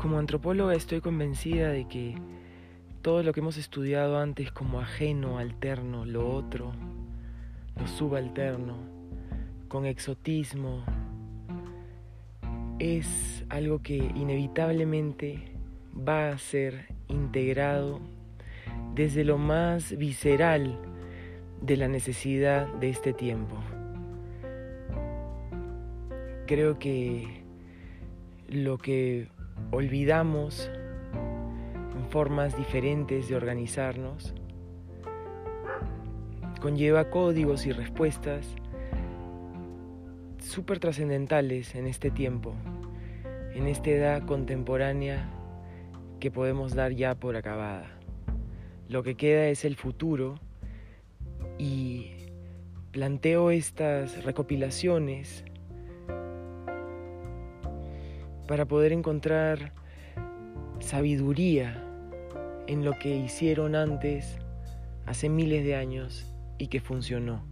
Como antropóloga estoy convencida de que todo lo que hemos estudiado antes como ajeno, alterno, lo otro, lo subalterno, con exotismo, es algo que inevitablemente va a ser integrado desde lo más visceral de la necesidad de este tiempo. Creo que lo que olvidamos en formas diferentes de organizarnos conlleva códigos y respuestas súper trascendentales en este tiempo, en esta edad contemporánea que podemos dar ya por acabada. Lo que queda es el futuro y planteo estas recopilaciones para poder encontrar sabiduría en lo que hicieron antes, hace miles de años, y que funcionó.